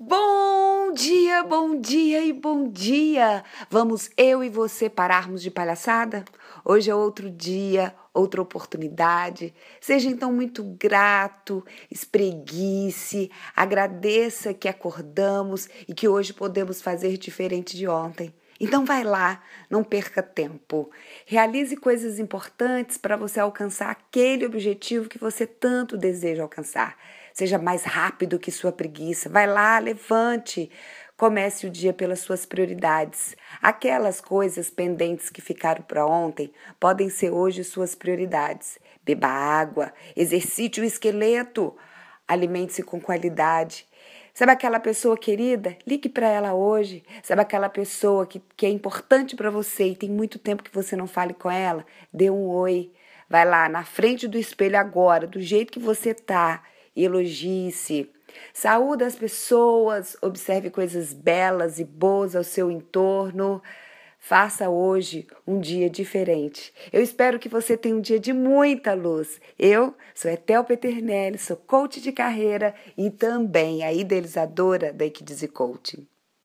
Bom dia, bom dia e bom dia! Vamos eu e você pararmos de palhaçada? Hoje é outro dia, outra oportunidade. Seja então muito grato, espreguice, agradeça que acordamos e que hoje podemos fazer diferente de ontem. Então vai lá, não perca tempo. Realize coisas importantes para você alcançar aquele objetivo que você tanto deseja alcançar. Seja mais rápido que sua preguiça. Vai lá, levante. Comece o dia pelas suas prioridades. Aquelas coisas pendentes que ficaram para ontem podem ser hoje suas prioridades. Beba água, exercite o esqueleto, alimente-se com qualidade. Sabe aquela pessoa querida? Ligue para ela hoje. Sabe aquela pessoa que, que é importante para você e tem muito tempo que você não fale com ela? Dê um oi. Vai lá na frente do espelho agora, do jeito que você tá elogie-se. Saúde as pessoas, observe coisas belas e boas ao seu entorno. Faça hoje um dia diferente. Eu espero que você tenha um dia de muita luz. Eu sou Etel Peternelli, sou coach de carreira e também a idealizadora da Equidize Coaching.